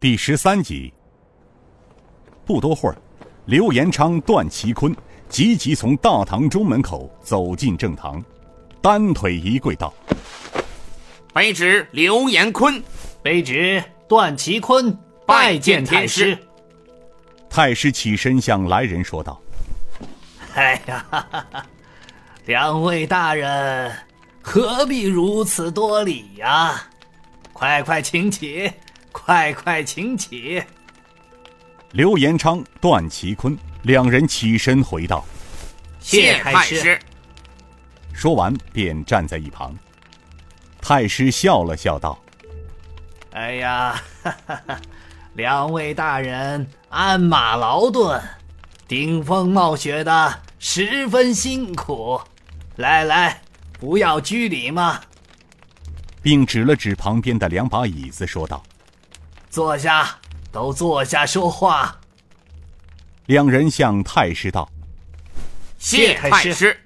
第十三集。不多会儿，刘延昌、段其坤急急从大堂中门口走进正堂，单腿一跪道：“卑职刘延坤，卑职段其坤拜见太师。”太师起身向来人说道：“哎呀，哈哈哈两位大人，何必如此多礼呀？快快请起。”快快请起！刘延昌、段其坤两人起身回道：“谢太师。”说完便站在一旁。太师笑了笑道：“哎呀，哈哈哈两位大人鞍马劳顿，顶风冒雪的，十分辛苦。来来，不要拘礼嘛。”并指了指旁边的两把椅子，说道。坐下，都坐下说话。两人向太师道：“谢太师。”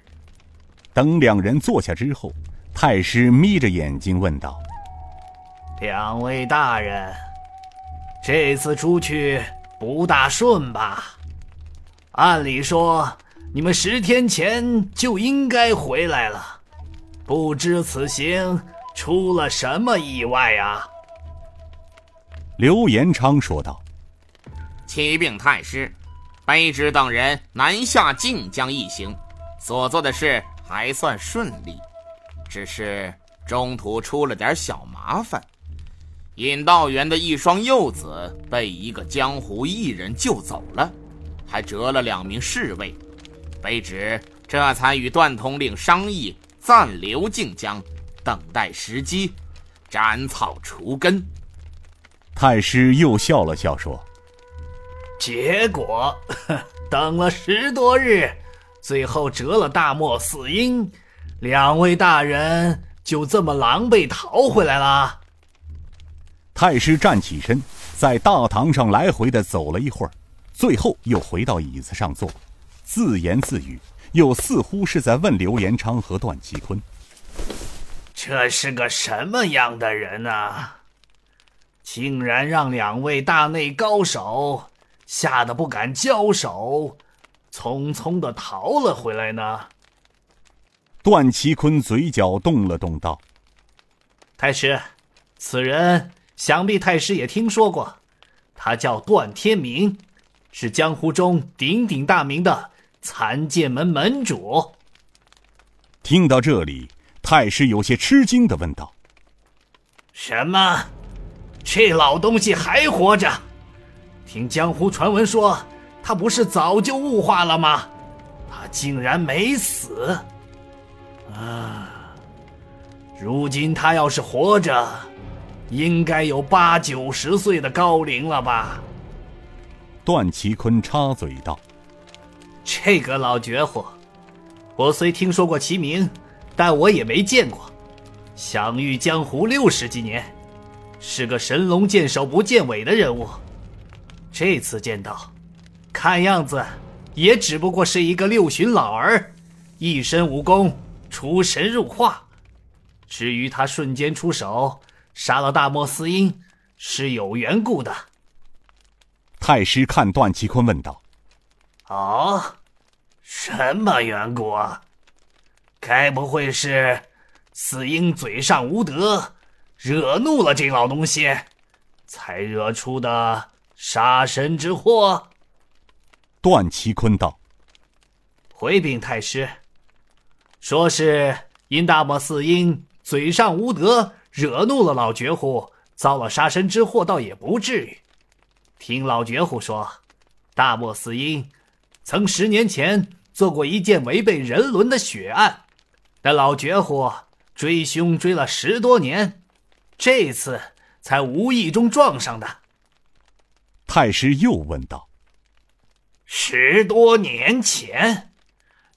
等两人坐下之后，太师眯着眼睛问道：“两位大人，这次出去不大顺吧？按理说，你们十天前就应该回来了，不知此行出了什么意外啊？”刘延昌说道：“启禀太师，卑职等人南下晋江一行，所做的事还算顺利，只是中途出了点小麻烦。引道员的一双幼子被一个江湖艺人救走了，还折了两名侍卫。卑职这才与段统领商议，暂留晋江，等待时机，斩草除根。”太师又笑了笑说：“结果等了十多日，最后折了大漠死鹰，两位大人就这么狼狈逃回来了。”太师站起身，在大堂上来回的走了一会儿，最后又回到椅子上坐，自言自语，又似乎是在问刘延昌和段其坤：“这是个什么样的人啊？”竟然让两位大内高手吓得不敢交手，匆匆的逃了回来呢。段其坤嘴角动了动，道：“太师，此人想必太师也听说过，他叫段天明，是江湖中鼎鼎大名的残剑门门主。”听到这里，太师有些吃惊的问道：“什么？”这老东西还活着？听江湖传闻说，他不是早就雾化了吗？他竟然没死！啊，如今他要是活着，应该有八九十岁的高龄了吧？段其坤插嘴道：“这个老绝户，我虽听说过其名，但我也没见过。享誉江湖六十几年。”是个神龙见首不见尾的人物，这次见到，看样子也只不过是一个六旬老儿，一身武功出神入化。至于他瞬间出手杀了大漠四鹰，是有缘故的。太师看段其坤问道：“哦，什么缘故啊？该不会是四鹰嘴上无德？”惹怒了这老东西，才惹出的杀身之祸。段其坤道：“回禀太师，说是因大漠四鹰嘴上无德，惹怒了老绝户，遭了杀身之祸，倒也不至于。听老绝户说，大漠四鹰曾十年前做过一件违背人伦的血案，那老绝户追凶追了十多年。”这次才无意中撞上的。太师又问道：“十多年前，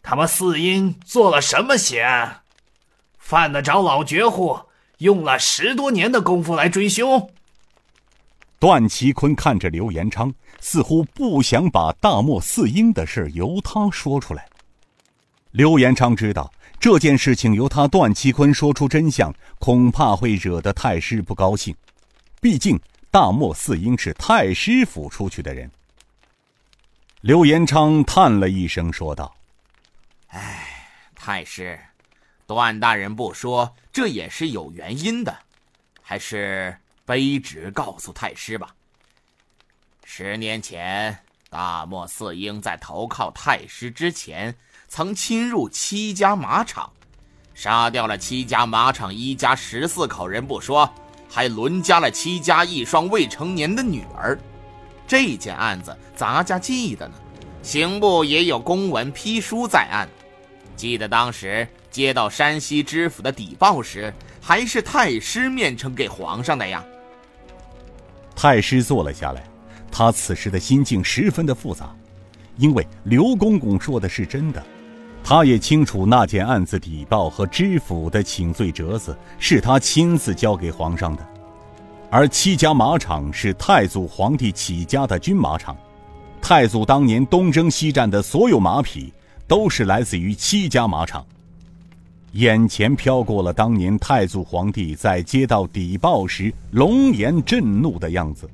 他们四英做了什么险案，犯得着老绝户用了十多年的功夫来追凶？”段其坤看着刘延昌，似乎不想把大漠四英的事由他说出来。刘延昌知道。这件事情由他段其坤说出真相，恐怕会惹得太师不高兴。毕竟大漠四英是太师府出去的人。刘延昌叹了一声，说道：“哎，太师，段大人不说，这也是有原因的，还是卑职告诉太师吧。十年前，大漠四英在投靠太师之前，曾侵入戚家马场，杀掉了戚家马场一家十四口人不说，还轮加了戚家一双未成年的女儿。这件案子，咱家记得呢。”刑部也有公文批书在案，记得当时接到山西知府的邸报时，还是太师面呈给皇上的呀。太师坐了下来，他此时的心境十分的复杂，因为刘公公说的是真的，他也清楚那件案子底报和知府的请罪折子是他亲自交给皇上的，而戚家马场是太祖皇帝起家的军马场。太祖当年东征西战的所有马匹，都是来自于戚家马场。眼前飘过了当年太祖皇帝在接到邸报时龙颜震怒的样子。